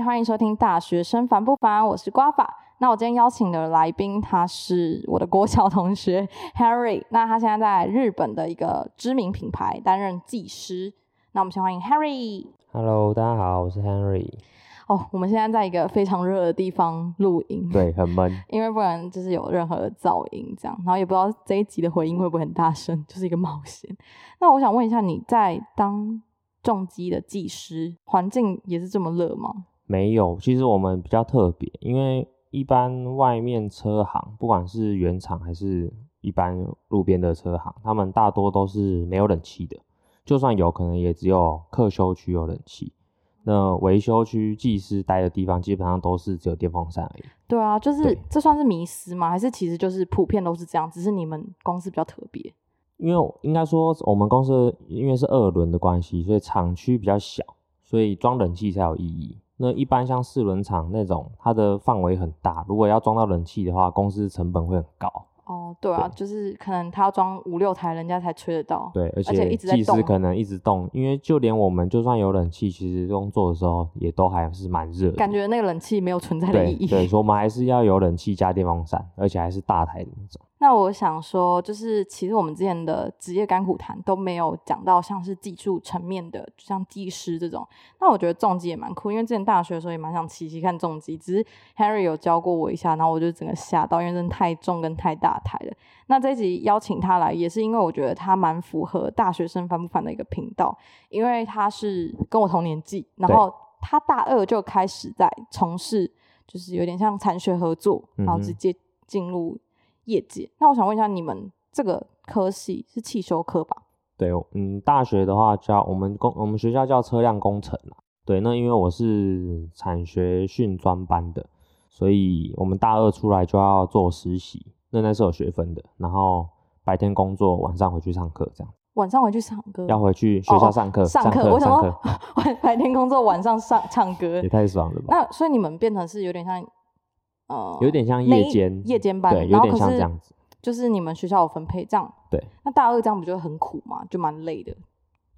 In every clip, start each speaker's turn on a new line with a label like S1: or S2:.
S1: 嗨，欢迎收听《大学生烦不烦》，我是瓜法。那我今天邀请的来宾，他是我的国小同学 Harry。那他现在在日本的一个知名品牌担任技师。那我们先欢迎 Harry。
S2: Hello，大家好，我是 Henry。
S1: 哦，我们现在在一个非常热的地方录音，
S2: 对，很闷。
S1: 因为不然就是有任何的噪音这样，然后也不知道这一集的回音会不会很大声，就是一个冒险。那我想问一下，你在当重机的技师，环境也是这么热吗？
S2: 没有，其实我们比较特别，因为一般外面车行，不管是原厂还是一般路边的车行，他们大多都是没有冷气的，就算有可能也只有客修区有冷气。那维修区技师待的地方，基本上都是只有电风扇而已。
S1: 对啊，就是
S2: 对
S1: 这算是迷失吗？还是其实就是普遍都是这样，只是你们公司比较特别？
S2: 因为应该说我们公司因为是二轮的关系，所以厂区比较小，所以装冷气才有意义。那一般像四轮厂那种，它的范围很大，如果要装到冷气的话，公司成本会很高。
S1: 哦，对啊，就是可能他要装五六台，人家才吹得到。
S2: 对，而
S1: 且
S2: 且
S1: 一直在动
S2: 技师可能一直动，因为就连我们就算有冷气，其实工作的时候也都还是蛮热的。
S1: 感觉那个冷气没有存在的意义。
S2: 对对，所以我们还是要有冷气加电风扇，而且还是大台的那种。
S1: 那我想说，就是其实我们之前的职业干苦谈都没有讲到像是技术层面的，就像技师这种。那我觉得重机也蛮酷，因为之前大学的时候也蛮想骑骑看重机，只是 Harry 有教过我一下，然后我就整个吓到，因为真的太重跟太大台了。那这一集邀请他来，也是因为我觉得他蛮符合大学生烦不烦的一个频道，因为他是跟我同年纪，然后他大二就开始在从事，就是有点像产学合作，然后直接进入业界。那我想问一下，你们这个科系是汽修科吧？
S2: 对，嗯，大学的话叫我们工，我们学校叫车辆工程啦。对，那因为我是产学训专班的，所以我们大二出来就要做实习，那那是有学分的。然后白天工作，晚上回去上课，这样
S1: 晚上回去唱歌，
S2: 要回去学校上课，
S1: 上课。
S2: 课，
S1: 我想说
S2: 课，
S1: 晚白天工作，晚上上唱歌
S2: 也。太爽了吧？
S1: 那所以你们变成是有点像，呃，
S2: 有点像夜间，
S1: 夜间班，
S2: 对，有点像这样子。
S1: 就是你们学校有分配这样。
S2: 对。
S1: 那大二这样不就很苦吗？就蛮累的。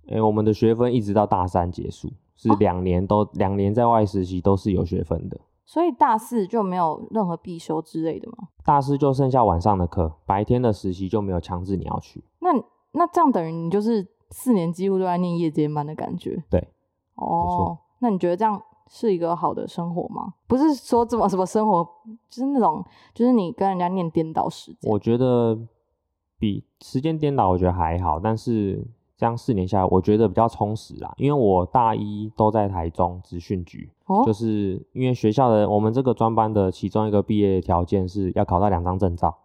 S2: 诶、我们的学分一直到大三结束，是
S1: 哦
S2: 两年都两年在外实习都是有学分的。
S1: 所以大四就没有任何必修之类的吗？
S2: 大四就剩下晚上的课，白天的实习就没有强制你要去。
S1: 那那这样等于你就是四年几乎都在念夜间班的感觉。
S2: 对，
S1: 哦
S2: 错，
S1: 那你觉得这样是一个好的生活吗？不是说怎么什么生活，就是那种就是你跟人家念颠倒时间。
S2: 我觉得比时间颠倒，我觉得还好，但是这样四年下来，我觉得比较充实啦。因为我大一都在台中职训局，
S1: 哦，
S2: 就是因为学校的我们这个专班的其中一个毕业条件是要考到两张证照，对，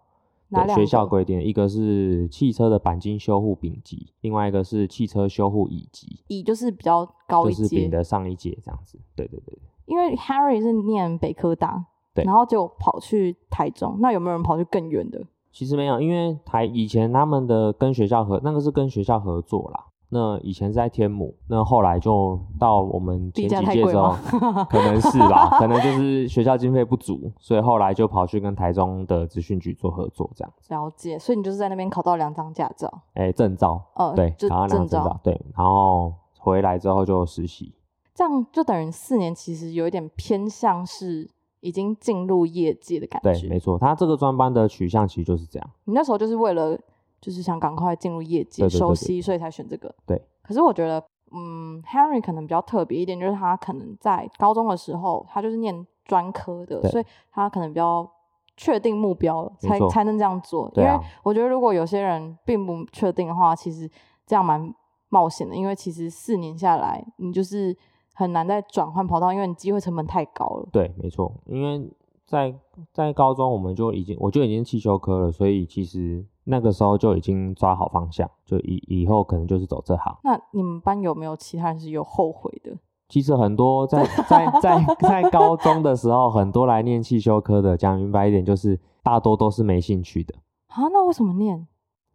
S1: 哪两
S2: 学校规定，一个是汽车的钣金修护丙级，另外一个是汽车修护乙级，
S1: 乙就是比较高一
S2: 就是丙，的上一届这样子。对对对，
S1: 因为 Harry 是念北科大，
S2: 对
S1: 然后就跑去台中。那有没有人跑去更远的？
S2: 其实没有，因为台以前他们的跟学校合，那个是跟学校合作啦。那以前是在天母，那后来就到我们前几届之后
S1: 太贵吗，
S2: 可能是吧，可能就是学校经费不足，所以后来就跑去跟台中的资讯局做合作，这样子。
S1: 了解，所以你就是在那边考到两张驾照，
S2: 哎、证照，
S1: 呃，
S2: 对，
S1: 就
S2: 考到两
S1: 证照
S2: 个证照，，对，然后回来之后就实习。
S1: 这样就等于四年，其实有一点偏向是已经进入业界的感觉
S2: 对，
S1: 觉。
S2: 没错，他这个专班的取向其实就是这样。
S1: 你那时候就是为了就是想赶快进入业界
S2: 对对对对
S1: 熟悉，所以才选这个。
S2: 对。
S1: 可是我觉得，嗯，Henry 可能比较特别一点，就是他可能在高中的时候，他就是念专科的，
S2: 对
S1: 所以他可能比较确定目标了，
S2: 没错
S1: 才才能这样做。
S2: 对啊
S1: 因为我觉得，如果有些人并不确定的话，其实这样蛮冒险的，因为其实四年下来，你就是很难再转换跑道，因为你机会成本太高了。
S2: 对，没错，因为在在高中我们就已经我就已经汽修科了，所以其实那个时候就已经抓好方向，就以以后可能就是走这行。
S1: 那你们班有没有其他人是有后悔的？
S2: 其实很多在 在在在高中的时候，很多来念汽修科的，讲明白一点，就是大多都是没兴趣的，
S1: 啊，那为什么念？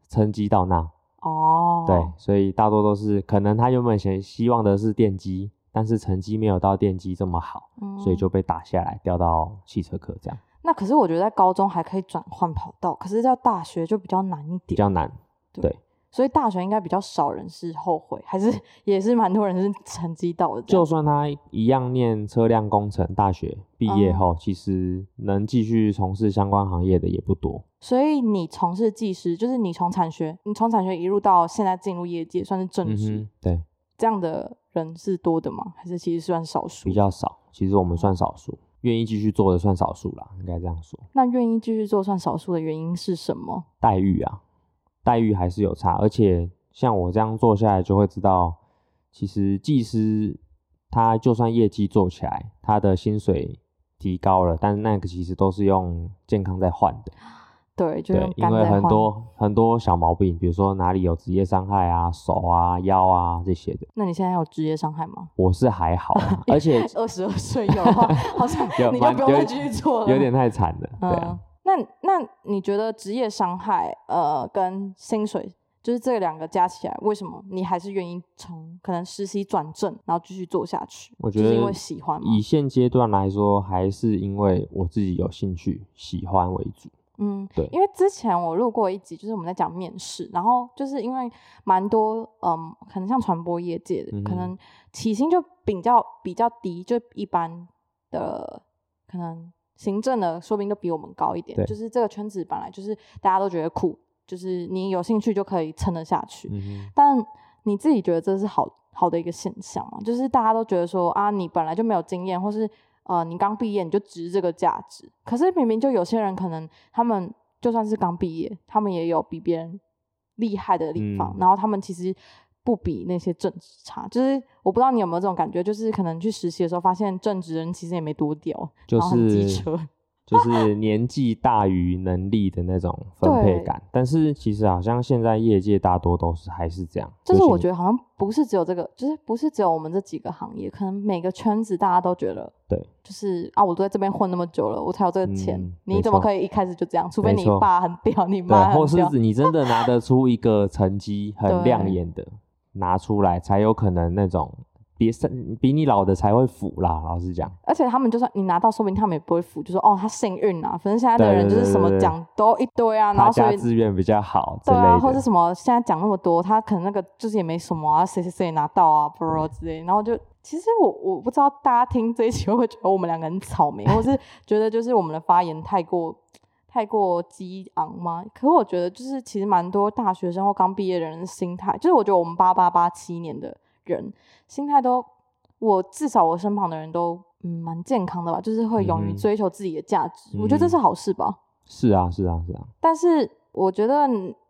S2: 成绩到那，
S1: 哦，
S2: 对，所以大多都是可能他原本想希望的是电机，但是成绩没有到电机这么好，
S1: 嗯
S2: 所以就被打下来，调到汽车科这样，
S1: 那可是我觉得在高中还可以转换跑道，可是到大学就比较难一点。
S2: 比较难。
S1: 对
S2: 对，
S1: 所以大学应该比较少人是后悔，还是 也是蛮多人是成绩到的。
S2: 就算他一样念车辆工程，大学毕业
S1: 嗯
S2: 后，其实能继续从事相关行业的也不多。
S1: 所以你从事技师，就是你从产学，你从产学一路到现在进入业界，算是正职，
S2: 对，
S1: 这样的人是多的吗？还是其实算少数
S2: 比？较少。其实我们算少数，愿意继续做的算少数啦，应该这样说。
S1: 那愿意继续做算少数的原因是什么？
S2: 待遇啊，待遇还是有差，而且像我这样做下来，就会知道，其实技师他就算业绩做起来，他的薪水提高了，但那个其实都是用健康在换的。
S1: 对，就
S2: 对，因为很多很多小毛病，比如说哪里有职业伤害啊、手啊、腰啊这些的，
S1: 那你现在有职业伤害吗？
S2: 我是还好啊，而且
S1: 二十二岁有的话，好像 你就不用再继续做了。
S2: 有点太惨了，对
S1: 嗯
S2: 啊。，
S1: 那那你觉得职业伤害呃跟薪水，就是这两个加起来，为什么你还是愿意从可能实习转正，然后继续做下去？
S2: 我觉得
S1: 是因为喜欢。
S2: 以现阶段来说，还是因为我自己有兴趣、喜欢为主。
S1: 嗯，
S2: 对
S1: 因为之前我录过一集，就是我们在讲面试，然后就是因为蛮多嗯，可能像传播业界的，
S2: 嗯
S1: 可能起薪就比较比较低，就一般的可能行政的说不定都比我们高一点。
S2: 对
S1: 就是这个圈子本来就是大家都觉得苦，就是你有兴趣就可以撑得下去。
S2: 嗯哼，
S1: 但你自己觉得这是好好的一个现象吗？就是大家都觉得说啊，你本来就没有经验，或是呃，你刚毕业你就值这个价值。可是明明就有些人可能他们就算是刚毕业，他们也有比别人厉害的地方，
S2: 嗯
S1: 然后他们其实不比那些正职差。就是我不知道你有没有这种感觉，就是可能去实习的时候发现正职人其实也没多屌，
S2: 就
S1: 然后很机
S2: 是
S1: 车。
S2: 就是年纪大于能力的那种分配感。但是其实好像现在业界大多都是还是这样，
S1: 就是我觉得好像不是只有这个，就是不是只有我们这几个行业，可能每个圈子大家都觉得，
S2: 对，
S1: 就是啊，我都在这边混那么久了，我才有这个钱，
S2: 嗯
S1: 你怎么可以一开始就这样？除非你爸很屌，你妈
S2: 对，或
S1: 很屌
S2: 是，你真的拿得出一个成绩很亮眼的拿出来，才有可能那种比比你老的才会腐啦。老实讲，
S1: 而且他们就算你拿到，说明他们也不会腐，就说哦，他幸运啊，反正现在的人就是什么奖都一堆啊，然
S2: 他
S1: 后所以
S2: 资源比较好
S1: 对啊，或
S2: 者。
S1: 什么现在讲那么多，他可能那个就是也没什么啊，谁谁谁拿到啊，bro 之类，然后就其实我我不知道大家听这一期会不会觉得我们两个很草莓，或是觉得就是我们的发言太过太过激昂吗？可我觉得就是其实蛮多大学生或刚毕业的人的心态，就是我觉得我们八八八七年的人心态都，我至少我身旁的人都嗯蛮健康的吧，就是会勇于追求自己的价值，我觉得这是好事吧。
S2: 是啊，是啊，是啊，
S1: 但是我觉得，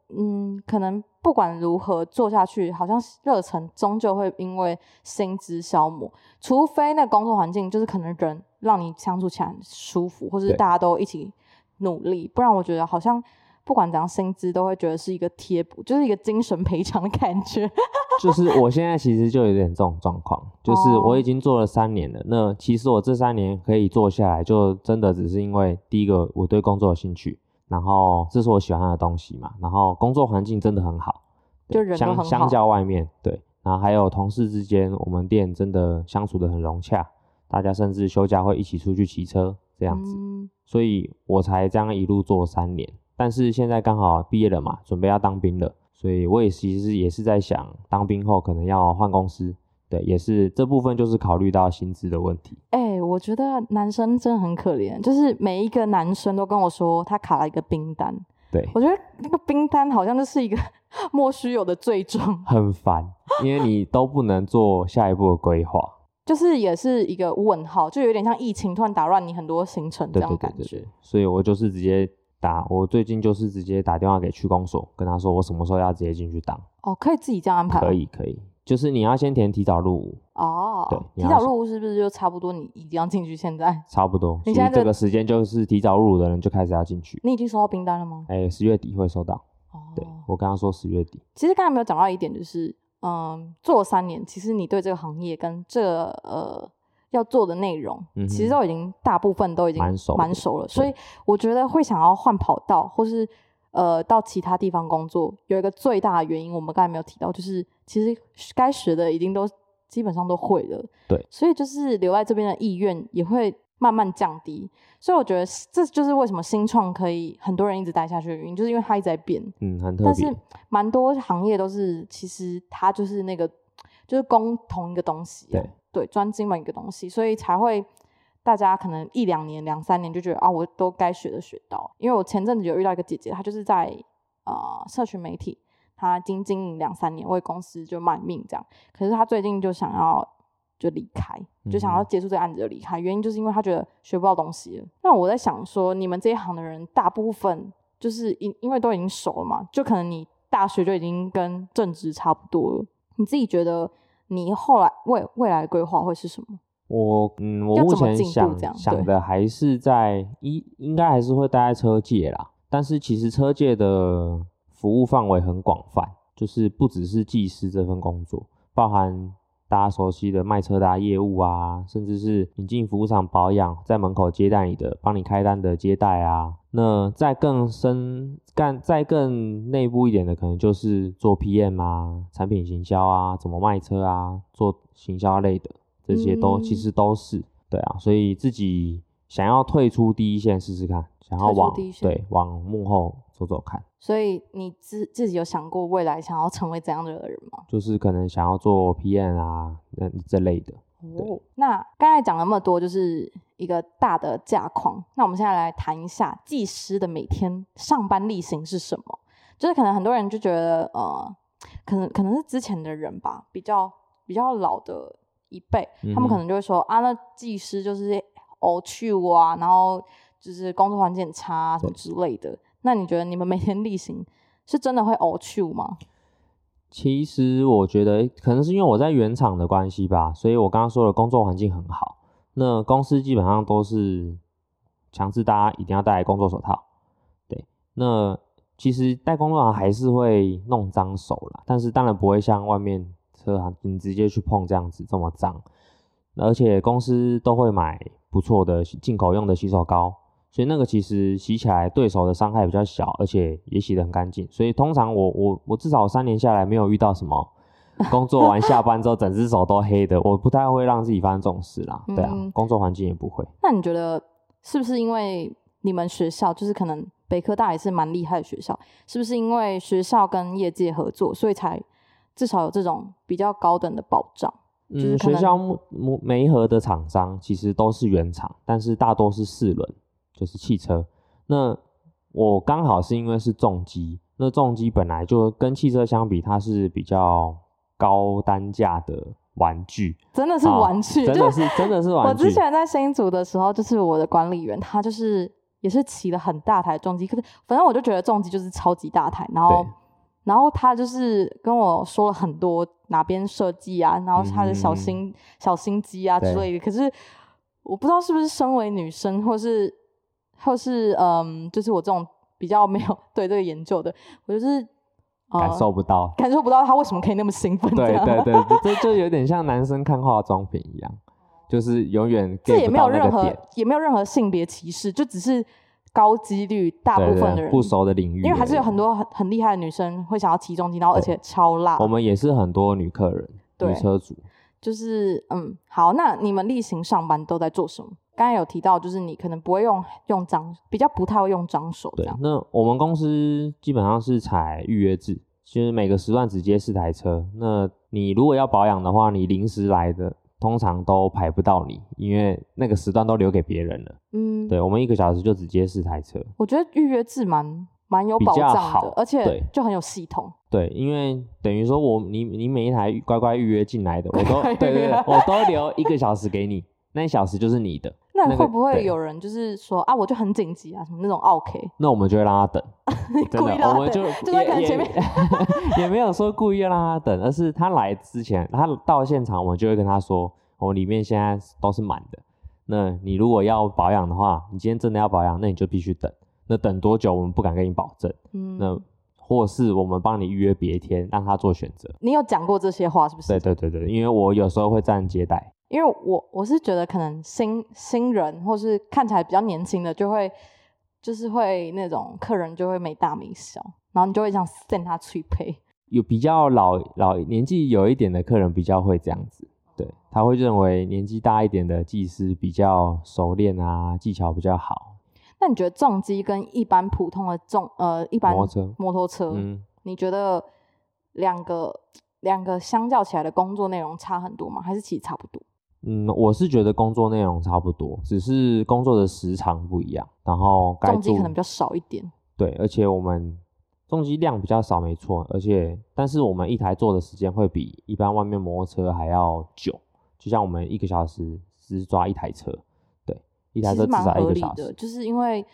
S1: 嗯，可能不管如何做下去，好像热忱终究会因为薪资消磨，除非那工作环境就是可能人让你相处起来很舒服，或是大家都一起努力，不然我觉得好像不管怎样，薪资都会觉得是一个贴补，就是一个精神赔偿的感觉。
S2: 就是我现在其实就有点这种状况，就是
S1: 哦
S2: 我已经做了三年了。那其实我这三年可以做下来，就真的只是因为第一个我对工作有兴趣，然后这是我喜欢的东西嘛，然后工作环境真的很好，
S1: 就人很好
S2: 相相较外面对，然后还有同事之间，我们店真的相处的很融洽，大家甚至休假会一起出去骑车这样子，
S1: 嗯，
S2: 所以我才这样一路做三年。但是现在刚好毕业了嘛，准备要当兵了，所以我也其实也是在想，当兵后可能要换公司，对，也是这部分就是考虑到薪资的问题。
S1: 哎、我觉得男生真的很可怜，就是每一个男生都跟我说他卡了一个冰单，
S2: 对，
S1: 我觉得那个冰单好像就是一个 莫须有的罪状，
S2: 很烦，因为你都不能做下一步的规划。
S1: 就是也是一个问号，就有点像疫情突然打乱你很多行程这
S2: 对
S1: 样感觉。
S2: 对对对对，所以我就是直接打，我最近就是直接打电话给区公所，跟他说我什么时候要直接进去当。
S1: 哦，可以自己这样安排。
S2: 可。以可以，就是你要先填提早入伍，
S1: 哦，
S2: 对
S1: 提早入伍是不是就差不多？你一定要进去？现在
S2: 差不多，
S1: 你现在
S2: 这个时间就是提早入伍的人就开始要进去。
S1: 你已经收到冰单了吗？
S2: 哎，十月底会收到。
S1: 哦，
S2: 对我刚刚说十月底。
S1: 其实刚才没有讲到一点，就是嗯，做了三年，其实你对这个行业跟这个呃要做的内容，
S2: 嗯
S1: 其实都已经大部分都已经
S2: 蛮熟
S1: 蛮熟了，所以我觉得会想要换跑道，或是呃到其他地方工作，有一个最大的原因，我们刚才没有提到，就是其实该学的已经都基本上都会了，
S2: 对，
S1: 所以就是留在这边的意愿也会慢慢降低。所以我觉得这就是为什么新创可以很多人一直待下去的原因，就是因为它一直在变。
S2: 嗯，很特别。
S1: 但是蛮多行业都是，其实它就是那个就是供同一个东西，
S2: 对
S1: 对，专精某一个东西，所以才会大家可能一两年、两三年就觉得啊，我都该学的学到。因为我前阵子有遇到一个姐姐，她就是在呃社群媒体，她经经营两三年，为公司就卖命这样，可是她最近就想要。就离开，就想要结束这个案子就离开，原因就是因为她觉得学不到东西了。那我在想说，你们这一行的人，大部分就是因因为都已经熟了嘛，就可能你大学就已经跟正职差不多了。你自己觉得你后来未未来的规划会是什么？
S2: 我嗯，我目前想想的还是在一应该还是会待在车界啦。但是其实车界的服务范围很广泛，就是不只是技师这份工作，包含。大家熟悉的卖车的业务啊，甚至是引进服务厂保养，在门口接待你的，帮你开单的接待啊。那再更深干，再更内部一点的，可能就是做 PM 啊，产品行销啊，怎么卖车啊，做行销类的，这些都其实都是对啊。所以自己想要退出第一线试试看，想要往对往幕后走走看。
S1: 所以你自自己有想过未来想要成为怎样的人吗？
S2: 就是可能想要做 PM 啊，那这类的。
S1: 哦，那刚才讲了那么多，就是一个大的架框。那我们现在来谈一下技师的每天上班例行是什么？就是可能很多人就觉得，呃，可能可能是之前的人吧，比较比较老的一辈，他们可能就会说啊，那技师就是哦去啊，然后就是工作环境很差什么之类的。那你觉得你们每天例行是真的会呕吐吗？
S2: 其实我觉得可能是因为我在原厂的关系吧，所以我刚刚说的工作环境很好。那公司基本上都是强制大家一定要戴工作手套。对，那其实戴工作上还是会弄脏手啦，但是当然不会像外面车行你直接去碰这样子这么脏。而且公司都会买不错的进口用的洗手膏。所以那个其实洗起来对手的伤害比较小，而且也洗得很干净。所以通常我我我至少三年下来没有遇到什么 工作完下班之后整只手都黑的，我不太会让自己发生这种事啦。对啊，工作环境也不会。
S1: 那你觉得是不是因为你们学校就是可能北科大也是蛮厉害的学校，是不是因为学校跟业界合作，所以才至少有这种比较高等的保障？
S2: 嗯，学校没没合的厂商其实都是原厂，但是大多是四轮。就是汽车，那我刚好是因为是重机，那重机本来就跟汽车相比，它是比较高单价的玩具，
S1: 真的是玩具，
S2: 真的是真的是玩
S1: 具。我之前在新组的时候，就是我的管理员，他就是也是骑了很大台重机，可是反正我就觉得重机就是超级大台，然后然后他就是跟我说了很多哪边设计啊，然后他的小心小心机啊之类的，可是我不知道是不是身为女生或是。或是嗯，就是我这种 比较没有对这个研究的，我就是
S2: 感受不到，
S1: 感受不到他为什么可以那么兴奋。
S2: 对对对，这就有点像男生看化妆品一样，就是永远
S1: 这也没有任何也没有任何性别歧视，就只是高几率大部分的人
S2: 不熟的领域，
S1: 因为还是有很多很很厉害的女生会想要骑重机，然后而且超辣。
S2: 我们也是很多女客人、女车主，
S1: 就是嗯，好，那你们例行上班都在做什么？刚才有提到，就是你可能不会用用脏，比较不太会用脏手。
S2: 对，那我们公司基本上是采预约制，其实每个时段只接四台车。那你如果要保养的话，你临时来的通常都排不到你，因为那个时段都留给别人了。嗯，对，我们一个小时就只接四台车。
S1: 我觉得预约制蛮蛮有保障的，而且就很有系统。
S2: 对，因为等于说我你你每一台乖乖预约进来的，我都对对对，我都留一个小时给你。那一小时就是你的，
S1: 那会不会有人就是说啊，我就很紧急啊，什么那种 OK？
S2: 那我们就会让他等，
S1: 真的
S2: 我们
S1: 就就在可能前面
S2: 也没有说故意要让他等，而是他来之前，他到现场，我们就会跟他说，我里面现在都是满的。那你如果要保养的话，你今天真的要保养，那你就必须等。那等多久，我们不敢跟你保证。嗯，那或是我们帮你预约别天，让他做选择。
S1: 你有讲过这些话是不是？
S2: 对对对对，因为我有时候会站接待。
S1: 因为我我是觉得可能新新人或是看起来比较年轻的就会就是会那种客人就会没大没小，然后你就会这样 send 他去配。
S2: 有比较老老年纪有一点的客人比较会这样子，对，他会认为年纪大一点的技师比较熟练啊，技巧比较好。
S1: 那你觉得重机跟一般普通的重呃一般
S2: 摩托车，
S1: 摩托车，
S2: 嗯，
S1: 你觉得两个两个相较起来的工作内容差很多吗？还是其实差不多？
S2: 嗯，我是觉得工作内容差不多，只是工作的时长不一样，然后该
S1: 重机可能比较少一点。
S2: 对，而且我们重机量比较少，没错，而且但是我们一台做的时间会比一般外面摩托车还要久，就像我们一个小时只抓一台车，对，一台
S1: 其实蛮
S2: 车至少一
S1: 合理的，
S2: 个小时，
S1: 就是因为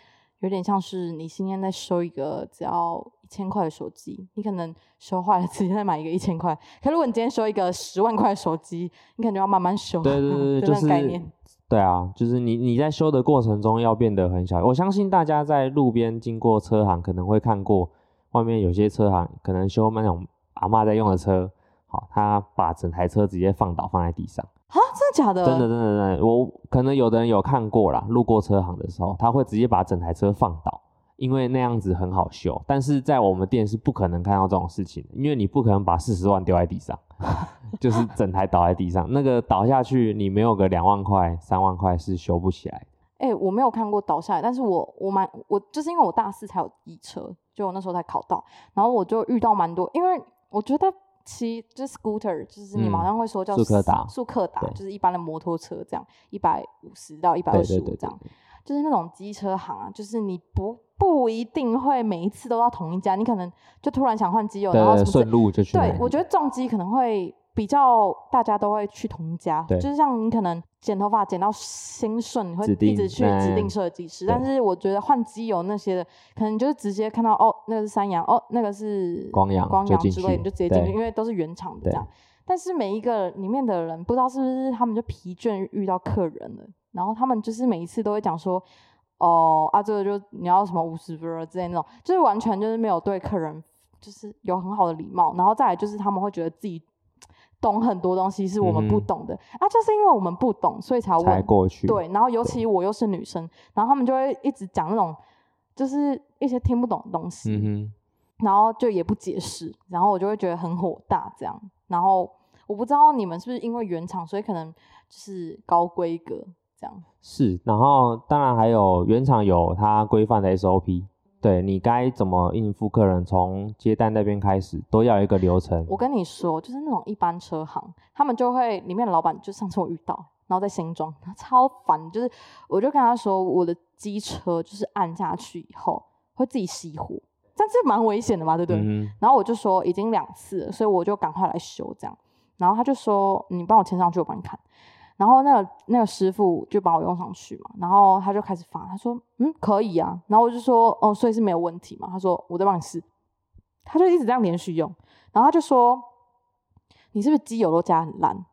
S1: 有点像是你今天在收一个只要一千块的手机，你可能修坏了直接再买一个一千块。可如果你今天收一个十万块的手机，你可能就要慢慢修。
S2: 对对 对就是
S1: 个概念。
S2: 对啊，就是你你在修的过程中要变得很小。我相信大家在路边经过车行，可能会看过外面有些车行可能修那种阿嬷在用的车，好，他把整台车直接放倒放在地上。
S1: 啊，真的假的？
S2: 真的真的真的，我可能有的人有看过啦，路过车行的时候，他会直接把整台车放倒，因为那样子很好修。但是在我们店是不可能看到这种事情的，因为你不可能把四十万丢在地上，就是整台倒在地上，那个倒下去，你没有个两万块、三万块是修不起来的。
S1: 哎、我没有看过倒下来，但是我我蛮我就是因为我大四才有机车，就我那时候才考到，然后我就遇到蛮多，因为我觉得骑就是 scooter，就是你们好
S2: 嗯
S1: 像会说叫
S2: 速克达
S1: 速克达就是一般的摩托车这样，一百五十到一百二十五这样，就是那种机车行啊，就是你不不一定会每一次都到同一家，你可能就突然想换机油，然后
S2: 顺路就去
S1: 对，我觉得重机可能会比较大家都会去同一家，
S2: 对
S1: 就是像你可能剪头发剪到心顺，你会一直去指定
S2: 嗯
S1: 设计师。但是我觉得换机油那些的，可能就是直接看到哦，那个是三洋，哦，那个是
S2: 光阳
S1: 光阳之类你就直接进去，因为都是原厂的这样。但是每一个里面的人，不知道是不是他们就疲倦遇到客人了，然后他们就是每一次都会讲说。哦啊，这个就你要什么五十分之类那种，就是完全就是没有对客人就是有很好的礼貌，然后再来就是他们会觉得自己懂很多东西是我们不懂的、啊，就是因为我们不懂，所以才要问。
S2: 才过去。
S1: 对，然后尤其我又是女生，然后他们就会一直讲那种就是一些听不懂的东西，
S2: 嗯
S1: 然后就也不解释，然后我就会觉得很火大这样。然后我不知道你们是不是因为原厂，所以可能就是高规格这样。
S2: 是。然后当然还有原厂有它规范的 SOP，对你该怎么应付客人，从接待那边开始都要有一个流程。
S1: 我跟你说，就是那种一般车行，他们就会里面的老板，就上次我遇到，然后在新庄，他超烦，就是我就跟他说，我的机车就是按下去以后会自己熄火，这样是蛮危险的嘛，对不对？
S2: 嗯
S1: 然后我就说已经两次了，所以我就赶快来修这样。然后他就说你帮我签上去，我帮你看。然后那个那个师傅就把我用上去嘛，然后他就开始发，他说嗯可以啊，然后我就说哦，所以是没有问题嘛。他说我再帮你试，他就一直这样连续用，然后他就说你是不是机油都加很烂？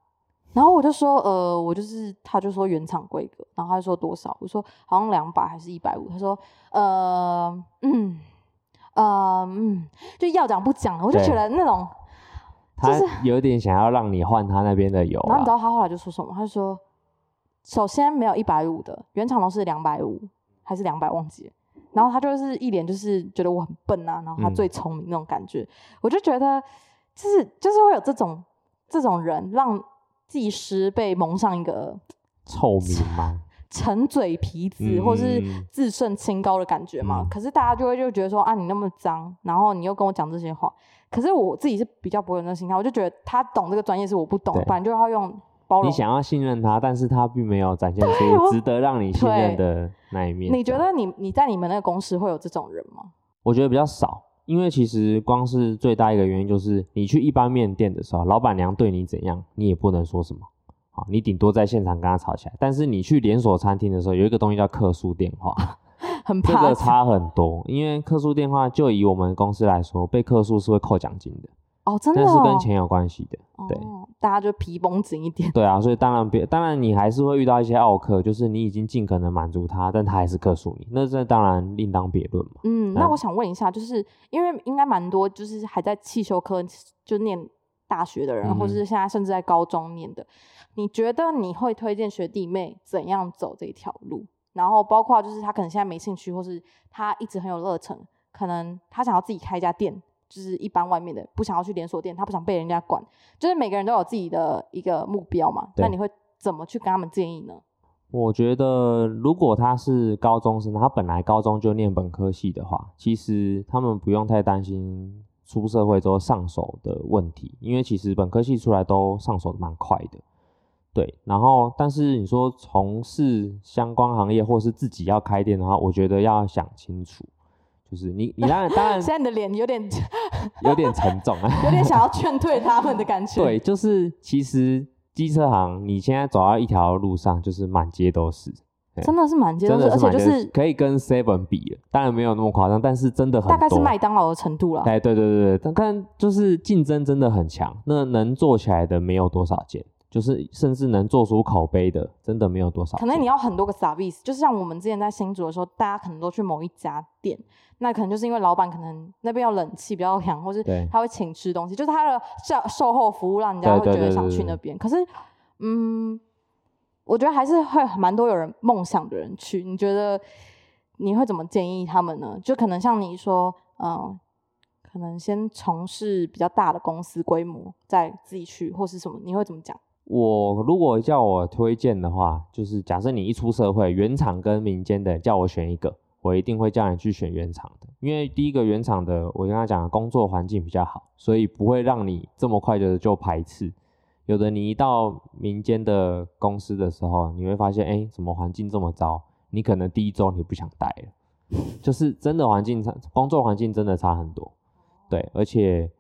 S1: 然后我就说呃，我就是，他就说原厂规格，然后他就说多少？我说好像两百还是一百五？他说呃嗯呃嗯，就要讲不讲，我就觉得那种。
S2: 他有点想要让你换他那边的油
S1: 然后你知。道他后来就说什么？他就说，首先没有一百五的，原厂都是两百五还是两百，忘记了。然后他就是一脸就是觉得我很笨啊，然后他
S2: 嗯
S1: 最聪明那种感觉。我就觉得，就是就是会有这种这种人，让技师被蒙上一个
S2: 臭名吗？
S1: 沉嘴皮子、或是
S2: 嗯
S1: 自胜清高的感觉嘛。
S2: 嗯
S1: 可是大家就会就觉得说啊，你那么脏，然后你又跟我讲这些话。可是我自己是比较不会有那个心态，我就觉得他懂这个专业是我不懂的，
S2: 对
S1: 本来就要用包容
S2: 你想要信任他，但是他并没有展现
S1: 我
S2: 出值得让你信任的那一面。
S1: 你觉得你你在你们那个公司会有这种人吗？
S2: 我觉得比较少，因为其实光是最大一个原因就是，你去一般面店的时候，老板娘对你怎样，你也不能说什么。啊，你顶多在现场跟他吵起来。但是你去连锁餐厅的时候，有一个东西叫客诉电话，这
S1: 很怕
S2: 个差很多。因为客诉电话，就以我们公司来说，被客诉是会扣奖金的，
S1: 哦，真的、
S2: 那
S1: 哦，
S2: 是跟钱有关系的。对
S1: 哦，大家就皮绷紧一点。
S2: 对啊，所以当然别，当然你还是会遇到一些奥客，就是你已经尽可能满足他，但他还是客诉你，那这当然另当别论嘛。
S1: 嗯，那
S2: 嗯
S1: 我想问一下，就是因为应该蛮多，就是还在汽修科就念大学的人，
S2: 嗯
S1: 或者是现在甚至在高中念的，你觉得你会推荐学弟妹怎样走这条路？然后包括就是他可能现在没兴趣，或是他一直很有热忱，可能他想要自己开一家店，就是一般外面的不想要去连锁店，他不想被人家管，就是每个人都有自己的一个目标嘛。那你会怎么去跟他们建议呢？
S2: 我觉得，如果他是高中生，他本来高中就念本科系的话，其实他们不用太担心出社会之后上手的问题，因为其实本科系出来都上手的蛮快的。对，然后但是你说从事相关行业或是自己要开店的话，我觉得要想清楚，就是你你当然当然
S1: 现在你的脸有点
S2: 有点沉重啊，
S1: 有点想要劝退他们的感觉。
S2: 对，就是其实机车行你现在走到一条路上，就是满街都是。
S1: 真的是满街都是，而且就
S2: 是
S1: 是
S2: 可以跟 Seven 比了，当然没有那么夸张，但是真的很多。
S1: 大概是麦当劳的程度了。
S2: 哎，对对对对，但但就是竞争真的很强，那能做起来的没有多少间，就是甚至能做出口碑的，真的没有多少。
S1: 可能你要很多个 service，就是像我们之前在新竹的时候，大家可能都去某一家店，那可能就是因为老板可能那边要冷气比较凉，或是他会请吃东西，就是他的售售后服务让人家会觉得想去那边。可是，嗯，我觉得还是会蛮多有人梦想的人去。你觉得你会怎么建议他们呢？就可能像你说，嗯、可能先从事比较大的公司规模，再自己去，或是什么？你会怎么讲？
S2: 我如果叫我推荐的话，就是假设你一出社会，原厂跟民间的叫我选一个，我一定会叫你去选原厂的，因为第一个原厂的，我跟他讲工作环境比较好，所以不会让你这么快的就排斥。有的你一到民间的公司的时候，你会发现，哎，怎么环境这么糟？你可能第一周你不想待了，就是真的环境差，工作环境真的差很多。对，而且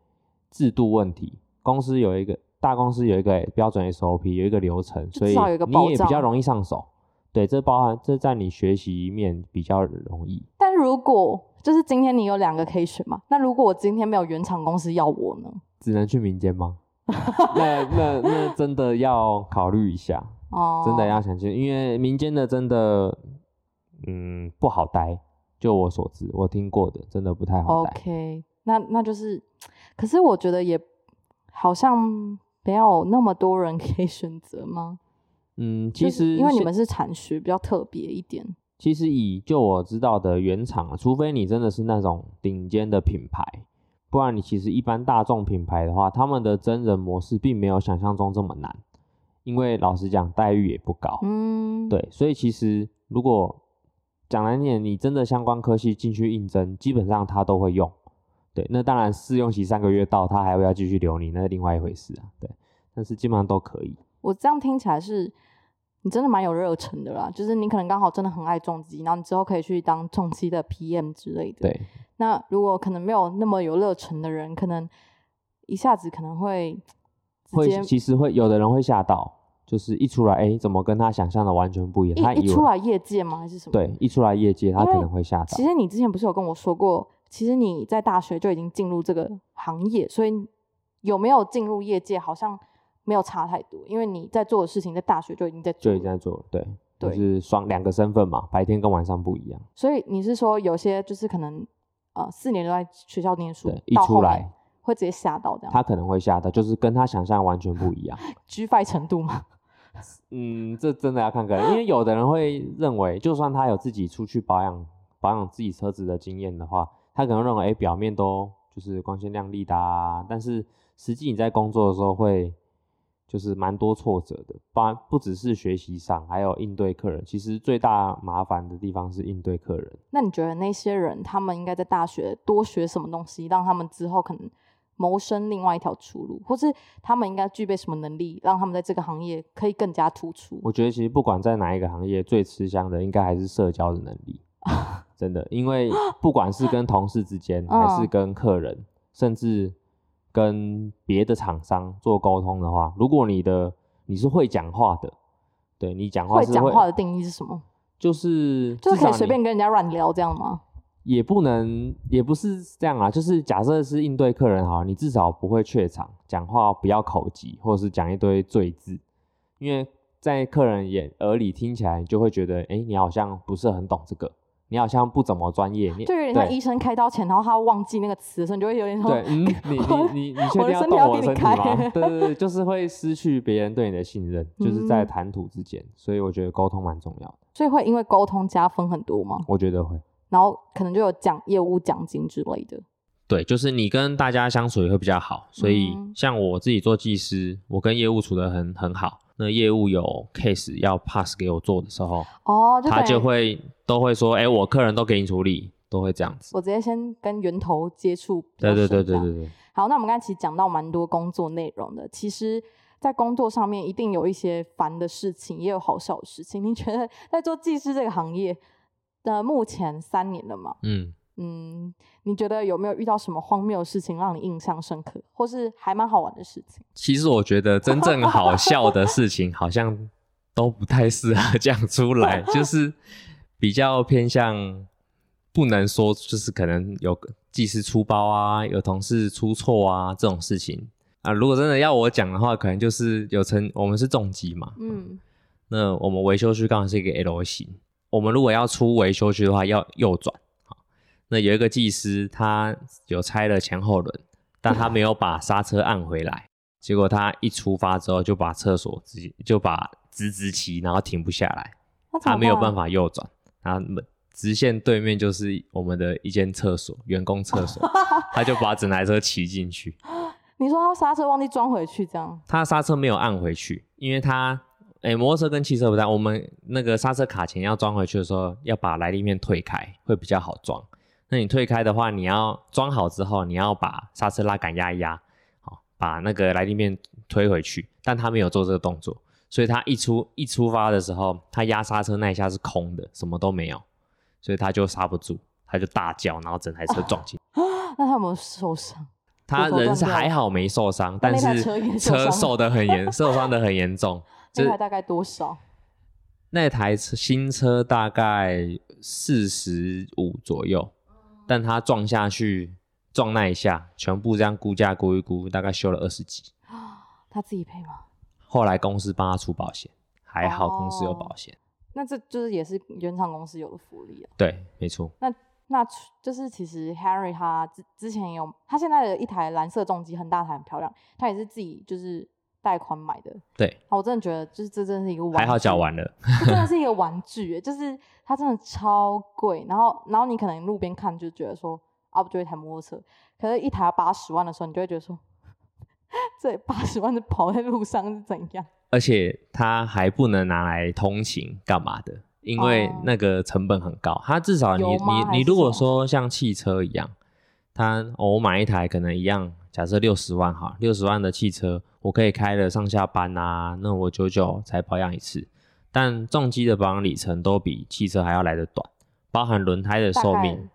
S2: 制度问题，公司有一个大公司有一个标准 SOP，有一个流程，所以你也比较容易上手。对，这包含这在你学习面比较容易。
S1: 但如果就是今天你有两个可以选嘛，那如果我今天没有原厂公司要我呢？
S2: 只能去民间吗？那那那真的要考虑一下，
S1: 哦，
S2: 真的要想清，因为民间的真的嗯不好待。就我所知，我听过的真的不太好待。
S1: OK，那那就是，可是我觉得也好像没有那么多人 可以选择吗？
S2: 嗯，其
S1: 就是
S2: 实
S1: 因为你们是产学比较特别一点，
S2: 其实以就我知道的原厂啊，除非你真的是那种顶尖的品牌，不然你其实一般大众品牌的话，他们的真人模式并没有想象中这么难，因为老实讲待遇也不高。
S1: 嗯，，
S2: 对，所以其实如果讲难听点，你真的相关科系进去应征，基本上他都会用。对，那当然试用期三个月到，他还会要继续留你，那是另外一回事啊。对，但是基本上都可以。
S1: 我这样听起来是。你真的蛮有热忱的啦，就是你可能刚好真的很爱重机，然后你之后可以去当重机的 PM 之类的。
S2: 对，
S1: 那如果可能没有那么有热忱的人，可能一下子可能会直
S2: 会其实会有的人会吓到，就是一出来，哎，怎么跟他想象的完全不一样？他
S1: 一出来业界吗？还是什么？
S2: 对，一出来业界，他可能会吓到
S1: 其。实你之前不是有跟我说过，其实你在大学就已经进入这个行业，所以有没有进入业界好像没有差太多，因为你在做的事情在大学就已经在。
S2: 就已经在做了，对，就
S1: 对
S2: 是双两个身份嘛，白天跟晚上不一样。
S1: 所以你是说有些就是可能呃四年都在学校念书
S2: 对，，一出来
S1: 会直接吓到这样
S2: 他可能会吓到，就是跟他想象完全不一样。
S1: G f 程度吗？
S2: 嗯，这真的要看个人，因为有的人会认为，就算他有自己出去保养保养自己车子的经验的话，他可能认为，哎，表面都就是光鲜亮丽的啊，但是实际你在工作的时候会就是蛮多挫折的，不不只是学习上，还有应对客人。其实最大麻烦的地方是应对客人。
S1: 那你觉得那些人他们应该在大学多学什么东西，让他们之后可能谋生另外一条出路，或是他们应该具备什么能力，让他们在这个行业可以更加突出？
S2: 我觉得其实不管在哪一个行业，最吃香的应该还是社交的能力，真的，因为 不管是跟同事之间，还是
S1: 嗯
S2: 跟客人，甚至跟别的厂商做沟通的话，如果你的你是会讲话的，对你讲话
S1: 会讲话的定义是什么？
S2: 就是
S1: 就是可以随便跟人家乱聊这样吗？
S2: 也不能，也不是这样啊。就是假设是应对客人哈，你至少不会怯场，讲话不要口急，或者是讲一堆赘字，因为在客人眼耳里听起来，你就会觉得，哎、你好像不是很懂这个，你好像不怎么专业，你
S1: 就有点像医生开刀前，然后他忘记那个词的时候，你就会有点说，
S2: 对，嗯，你你你你确定要
S1: 我的身体要
S2: 动我的身体
S1: 给你开
S2: 吗？对对对，就是会失去别人对你的信任，就是在
S1: 嗯
S2: 谈吐之间，所以我觉得沟通蛮重要的，
S1: 所以会因为沟通加分很多吗？
S2: 我觉得会。
S1: 然后可能就有奖业务奖金之类的。
S2: 对，就是你跟大家相处也会比较好。所以
S1: 嗯
S2: 像我自己做技师，我跟业务处的很很好。那业务有 case 要 pass 给我做的时候，
S1: 哦，就
S2: 他就会都会说，哎、我客人都给你处理，都会这样子。
S1: 我直接先跟源头接触
S2: 对对对对对对，
S1: 好，那我们刚才其实讲到蛮多工作内容的，其实，在工作上面一定有一些烦的事情，也有好笑的事情。你觉得在做技师这个行业的目前三年了嘛？
S2: 嗯，
S1: 嗯，你觉得有没有遇到什么荒谬的事情让你印象深刻，或是还蛮好玩的事情？
S2: 其实我觉得真正好笑的事情好像都不太适合 讲出来，就是比较偏向不能说，就是可能有技师出包啊，有同事出错啊这种事情啊。如果真的要我讲的话，可能就是有成我们是重机嘛，
S1: 嗯，
S2: 那我们维修区刚好是一个 L 型，我们如果要出维修区的话，要右转。好，那有一个技师他有拆了前后轮，但他没有把刹车按回来，结果他一出发之后就把厕所直接就把直直骑，然后停不下来，他没有办
S1: 法。
S2: 右转，然后直线对面就是我们的一间厕所，员工厕所，他就把整台车骑进去。
S1: 你说他刹车忘记装回去，这样
S2: 他刹车没有按回去，因为他诶、摩托车跟汽车不太，我们那个刹车卡钳要装回去的时候，要把来历面退开，会比较好装。那你退开的话，你要装好之后，你要把刹车拉杆压一压，好，把那个来历面推回去。但他没有做这个动作，所以他一出一出发的时候，他压刹车那一下是空的，什么都没有，所以他就刹不住，他就大叫，然后整台车撞进。
S1: 那他有没有受伤？
S2: 他人是还好没受伤，但是
S1: 车受
S2: 的很严，受伤的很严重。就是
S1: 那台大概多少？
S2: 那台车新车大概四十五左右，但他撞下去撞那一下，全部这样估价估一估，大概修了二十几。
S1: 他自己赔吗？
S2: 后来公司帮他出保险，还好公司有
S1: 哦
S2: 保险。
S1: 那这就是也是原厂公司有的福利啊。
S2: 对，没错。
S1: 那那就是其实 Harry 他之之前有，他现在的一台蓝色重机很大台很漂亮，他也是自己就是贷款买的。
S2: 对，
S1: 啊我真的觉得就是这真的是一个玩具，
S2: 还好缴完了。
S1: 这真的是一个玩具，就是它真的超贵。然后然后你可能路边看就觉得说啊不就一台摩托车，可是一台八十万的时候，你就会觉得说，这八十万的跑在路上是怎样？
S2: 而且它还不能拿来通勤干嘛的，因为
S1: 哦
S2: 那个成本很高。它至少你你你如果说像汽车一样，它、哦我买一台可能一样，假设六十万哈，六十万的汽车我可以开了上下班啊，那我久久才保养一次。但重机的保养里程都比汽车还要来得短，包含轮胎的寿命。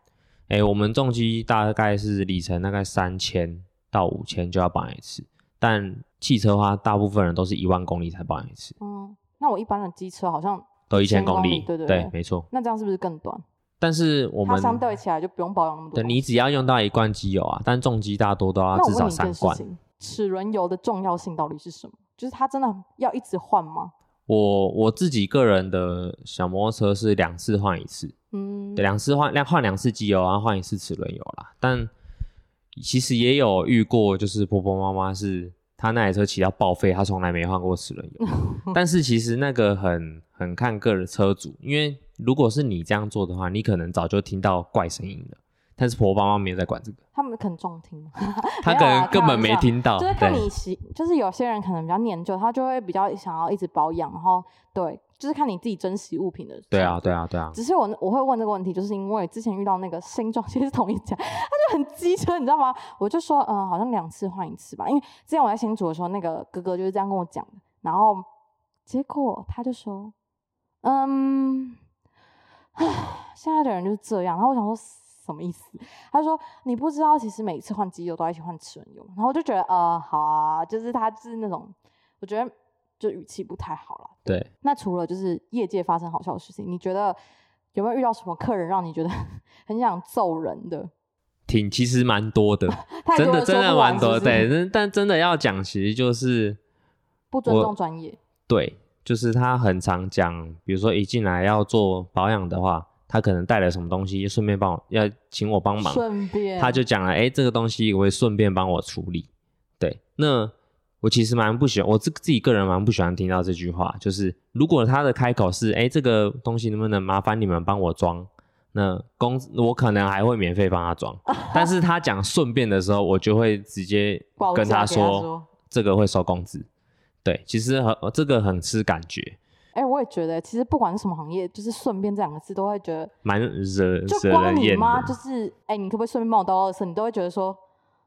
S2: 哎、我们重机大概是里程大概三千到五千就要保养一次，但汽车的话，大部分人都是一万公里才保养一次，
S1: 嗯，那我一般的机车好像
S2: 都一千
S1: 公
S2: 公里，
S1: 对对对，
S2: 没错。
S1: 那这样是不是更短？
S2: 但是我们
S1: 它相对起来就不用保养那么多
S2: 对。你只要用到一罐机油啊，但重机大多都要至少三罐。
S1: 齿轮油的重要性到底是什么？就是它真的要一直换吗？
S2: 我我自己个人的小摩托车是两次换一次，
S1: 嗯，
S2: 对，两次换两换两次机油，然后换一次齿轮油啦。但其实也有遇过，就是婆婆妈妈是她那台车骑到报废，他从来没换过齿轮油。但是其实那个很很看个人车主，因为如果是你这样做的话，你可能早就听到怪声音了。但是婆婆妈妈没有在管这个，
S1: 他们可能重听
S2: 他？可能根本没听到。
S1: 就是看你习，就是有些人可能比较念旧，他就会比较想要一直保养，然后对，就是看你自己珍惜物品的。
S2: 对啊，。对啊，对啊。
S1: 只是我我会问这个问题，就是因为之前遇到那个新装，其实是同一家，他就很机车，你知道吗？我就说，嗯、好像两次换一次吧，因为之前我在新竹的时候，那个哥哥就是这样跟我讲的，然后结果他就说，嗯，唉，现在的人就是这样。然后我想说什么意思？他说你不知道，其实每一次换机油都要一起换齿轮油。然后我就觉得，呃，好啊，就是他就是那种，我觉得就语气不太好了。
S2: 对，
S1: 那除了就是业界发生好笑的事情，你觉得有没有遇到什么客人让你觉得 很想揍人的？
S2: 挺其实蛮多的，
S1: 太多了
S2: 真的真的
S1: 说不完
S2: 蛮多的。
S1: 是不是
S2: 对，但但真的要讲，其实就是
S1: 不尊
S2: 我
S1: 重专业。
S2: 对，就是他很常讲，比如说一进来要做保养的话，他可能带了什么东西，顺便帮我要请我帮忙，
S1: 顺便
S2: 他就讲了，哎、这个东西我会顺便帮我处理。对，那我其实蛮不喜欢，我自自己个人蛮不喜欢听到这句话，就是如果他的开口是，哎、这个东西能不能麻烦你们帮我装，那工我可能还会免费帮他装，但是他讲顺便的时候，我就会直接跟他说
S1: 说
S2: 这个会收工资。对，其实很这个很吃感觉，
S1: 哎、我也觉得，其实不管是什么行业，就是顺便这两个字都会觉得，
S2: 蛮惹
S1: 就
S2: 惹人厌
S1: 光你妈。就是，哎、你可不可以顺便帮我倒垃圾？你都会觉得说，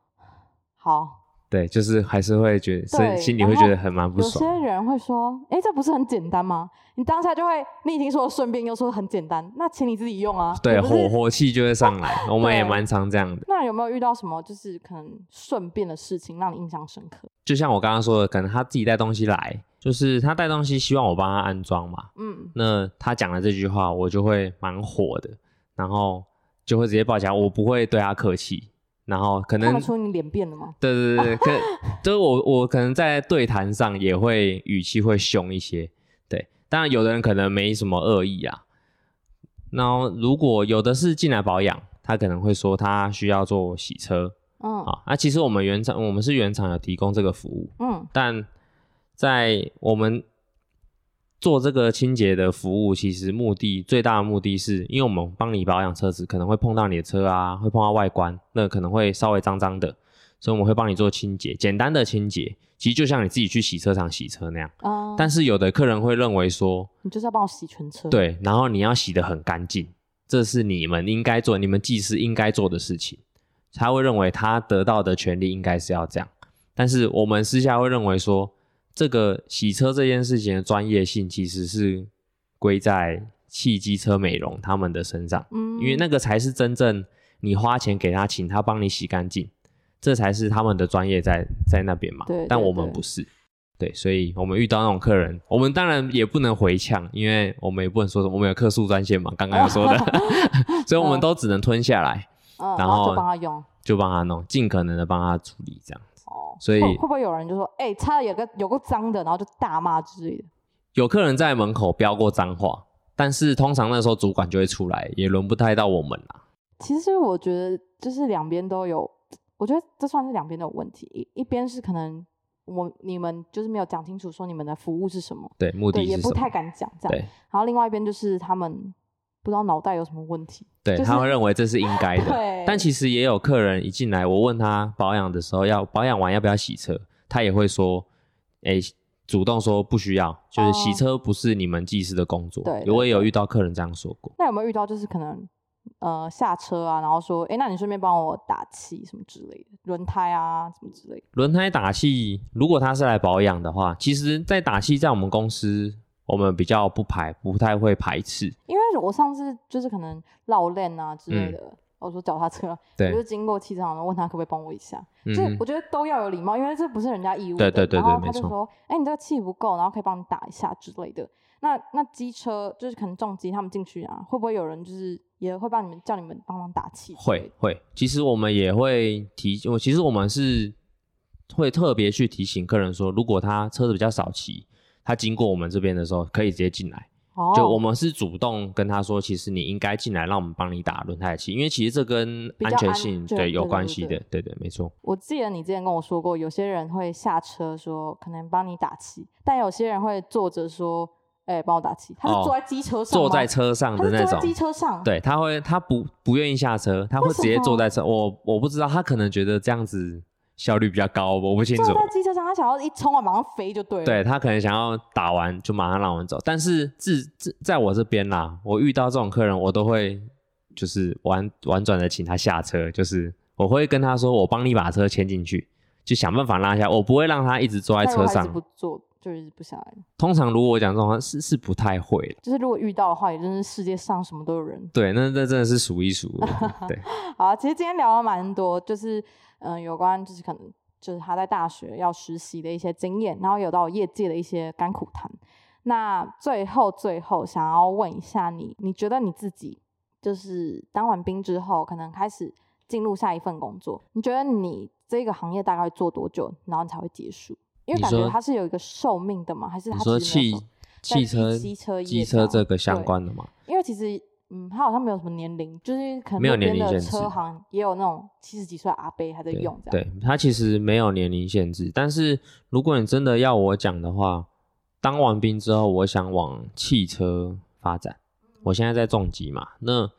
S1: 好。
S2: 对，就是还是会觉得，
S1: 所
S2: 以心里会觉得很蛮不爽
S1: 有些。人会说，哎、这不是很简单吗？你当下就会，你已经说顺便又说很简单，那请你自己用啊。
S2: 对，火火气就会上来，我们也
S1: 对
S2: 蛮常这样的。
S1: 那有没有遇到什么就是可能顺便的事情让你印象深刻？
S2: 就像我刚刚说的，可能他自己带东西来，就是他带东西希望我帮他安装嘛。
S1: 嗯，
S2: 那他讲了这句话，我就会蛮火的，然后就会直接抱起来，我不会对他客气，然后可
S1: 看
S2: 能
S1: 得出你脸变了吗？
S2: 对对对对，可 就是我我可能在对谈上也会语气会凶一些，对，当然有的人可能没什么恶意啊，然后如果有的是进来保养，他可能会说他需要做洗车
S1: 嗯。
S2: 啊，那其实我们原厂我们是原厂有提供这个服务，
S1: 嗯。
S2: 但在我们做这个清洁的服务，其实目的最大的目的是，因为我们帮你保养车子，可能会碰到你的车啊，会碰到外观，那可能会稍微脏脏的，所以我们会帮你做清洁，简单的清洁，其实就像你自己去洗车场洗车那样。
S1: 嗯，
S2: 但是有的客人会认为说，
S1: 你就是要帮我洗全车。，
S2: 对，然后你要洗得很干净，这是你们应该做，你们技师应该做的事情。他会认为他得到的权利应该是要这样，但是我们私下会认为说，这个洗车这件事情的专业性其实是归在汽机车美容他们的身上，
S1: 嗯，
S2: 因为那个才是真正你花钱给他，请他帮你洗干净，这才是他们的专业在在那边嘛。
S1: 对对
S2: 但我们不是。对，所以我们遇到那种客人，我们当然也不能回呛，因为我们也不能说什么，我们有客诉专线嘛，刚刚有说的 所以我们都只能吞下来，
S1: 嗯，
S2: 然
S1: 然后
S2: 后
S1: 就帮他用。
S2: 就帮他弄，尽可能的帮他处理这样所以
S1: 会会不会有人就说，哎、擦的有个有个脏的，然后就大骂之类的？
S2: 有客人在门口飙过脏话，但是通常那时候主管就会出来，也轮不太到我们啦。
S1: 其实我觉得就是两边都有，我觉得这算是两边都有问题。一一边是可能我你们就是没有讲清楚说你们的服务是什么，
S2: 对，目的
S1: 对，也？不太敢讲这样。
S2: 对
S1: 然后另外一边就是他们不知道脑袋有什么问题。
S2: 对，
S1: 就是
S2: 他会认为这是应该的。但其实也有客人一进来，我问他保养的时候要保养完要不要洗车，他也会说，哎、主动说不需要，就是洗
S1: 哦
S2: 车不是你们技师的工作。
S1: 对对
S2: 我也有遇到客人这样说过。
S1: 那有没有遇到就是可能呃下车啊，然后说，哎、那你顺便帮我打气什么之类的，轮胎啊什么之类的。
S2: 轮胎打气，如果他是来保养的话，其实，在打气在我们公司，我们比较不排，不太会排斥。
S1: 因为我上次就是可能绕链啊之类的，我说脚踏车，我就经过汽车行，问他可不可以帮我一下。就我觉得都要有礼貌，因为这不是人家义务的。
S2: 对对对
S1: 他就说：“哎、你这个气不够，然后可以帮你打一下之类的。那”那机车就是可能重机他们进去啊，会不会有人就是也会帮你们叫你们帮忙打气？
S2: 会。会，其实我们也会提，我其实我们是会特别去提醒客人说，如果他车子比较少骑，他经过我们这边的时候，可以直接进来。
S1: 哦，
S2: 就我们是主动跟他说，其实你应该进来，让我们帮你打轮胎气，因为其实这跟
S1: 安
S2: 安全性
S1: 全
S2: 对有关系的，对对，没错。
S1: 我记得你之前跟我说过，有些人会下车说可能帮你打气，但有些人会坐着说：“哎、帮我打气。”他是
S2: 哦
S1: 坐在机车上吗、
S2: 坐在车上的那种，
S1: 机车上，
S2: 对，他会他不不愿意下车，他会直接坐在车。我我不知道，他可能觉得这样子效率比较高，我不清
S1: 坐
S2: 楚。
S1: 他想要一冲完马上飞就对了。
S2: 对他可能想要打完就马上让我们走，但是自自在我这边啦，我遇到这种客人，我都会就是婉婉转的请他下车，就是我会跟他说，我帮你把车牵进去，就想办法拉下，我不会让他一直坐在车上
S1: 但如果他一直。不坐，就是不下来。
S2: 通常如果我讲这种话，是是不太会的。
S1: 就是如果遇到的话，也真是世界上什么都有人。
S2: 对，那那真的是数一数二。对，
S1: 好啊，其实今天聊了蛮多，就是嗯、呃有关就是可能就是他在大学要实习的一些经验，然后有到业界的一些甘苦谈。那最后最后想要问一下你，你觉得你自己就是当完兵之后，可能开始进入下一份工作，你觉得你这个行业大概做多久，然后你才会结束？因为感觉它是有一个寿命的嘛，还是它
S2: 你说汽
S1: 其实没有寿在
S2: 汽车
S1: 机车
S2: 机车这个相
S1: 对
S2: 关的嘛？
S1: 因为其实，嗯，他好像没有什么年龄，就是可能
S2: 没有年龄限制
S1: 车行也有那种七十几岁阿伯还在用这样。
S2: 对，他其实没有年龄限制，但是如果你真的要我讲的话，当完兵之后，我想往汽车发展。我现在在重疾嘛，那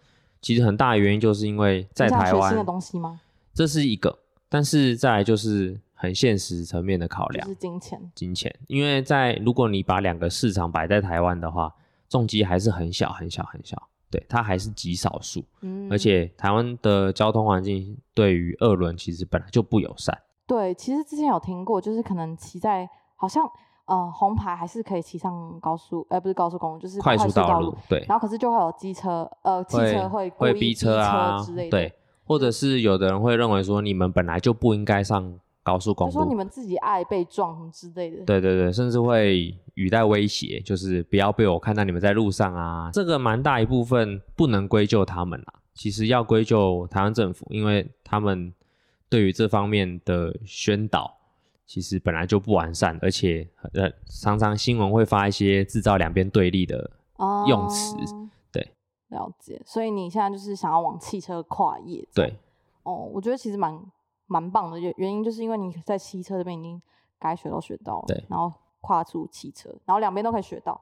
S2: 其实很大的原因就是因为在台
S1: 湾新的
S2: 湾，
S1: 东西吗？
S2: 这是一个，但是再来就是很现实层面的考量
S1: 就是，金钱。
S2: 金钱。因为在如果你把两个市场摆在台湾的话，重疾还是很小很小很小，对，它还是极少数，
S1: 嗯，
S2: 而且台湾的交通环境对于二轮其实本来就不友善。
S1: 对，其实之前有听过，就是可能骑在好像呃红牌还是可以骑上高速，呃不是高速公路，就是
S2: 快速
S1: 道
S2: 道路，对，
S1: 然后可是就会有机车呃汽车会故
S2: 会
S1: 逼
S2: 车啊
S1: 之类的，
S2: 对，或者是有的人会认为说你们本来就不应该上高速公路，
S1: 就说你们自己爱被撞之类的。
S2: 对对对，甚至会语带威胁，就是不要被我看到你们在路上啊。这个蛮大一部分不能归咎他们啦，其实要归咎台湾政府，因为他们对于这方面的宣导其实本来就不完善，而且呃常常新闻会发一些制造两边对立的
S1: 哦
S2: 用词。对，
S1: 了解。所以你现在就是想要往汽车跨业，
S2: 对。
S1: 哦，我觉得其实蛮蛮棒的，原原因就是因为你在汽车这边已经该学都学到了，
S2: 对
S1: 然后跨出汽车，然后两边都可以学到。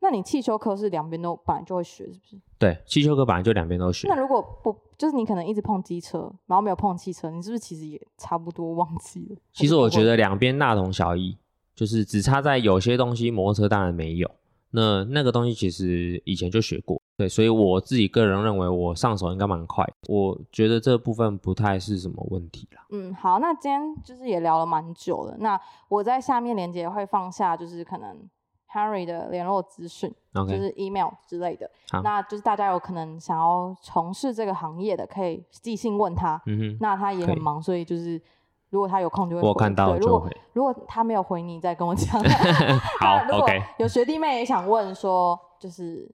S1: 那你汽修科是两边都本来就会学，是不是？
S2: 对，汽修科本来就两边都学
S1: 那，如果不就是你可能一直碰机车，然后没有碰汽车，你是不是其实也差不多忘记了？
S2: 其实我觉
S1: 得。
S2: 得两边大同小异，就是只差在有些东西摩托车当然没有，那那个东西其实以前就学过，对，所以我自己个人认为我上手应该蛮快，我觉得这部分不太是什么问题啦。
S1: 嗯，好，那今天就是也聊了蛮久了。那我在下面链接会放下，就是可能 Henry 的联络资讯，就是 email 之类的。那就是大家有可能想要从事这个行业的，可以寄信问他。
S2: 嗯哼，
S1: 那他也很忙，所以就是如果他有空就会回。
S2: 我看到
S1: 对如果
S2: 就会。
S1: 如果他没有回你，再跟我讲。
S2: 好，OK，
S1: 有学弟妹也想问说，就是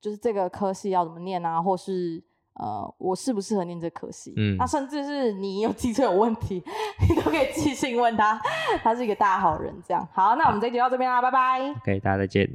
S1: 就是这个科系要怎么念啊，或是呃我适不适合念这科系？
S2: 嗯
S1: 那甚至是你有机车有问题，你都可以寄信问他，他是一个大好人。这样好，那我们这一集到这边啦，拜拜。
S2: OK，大家再见。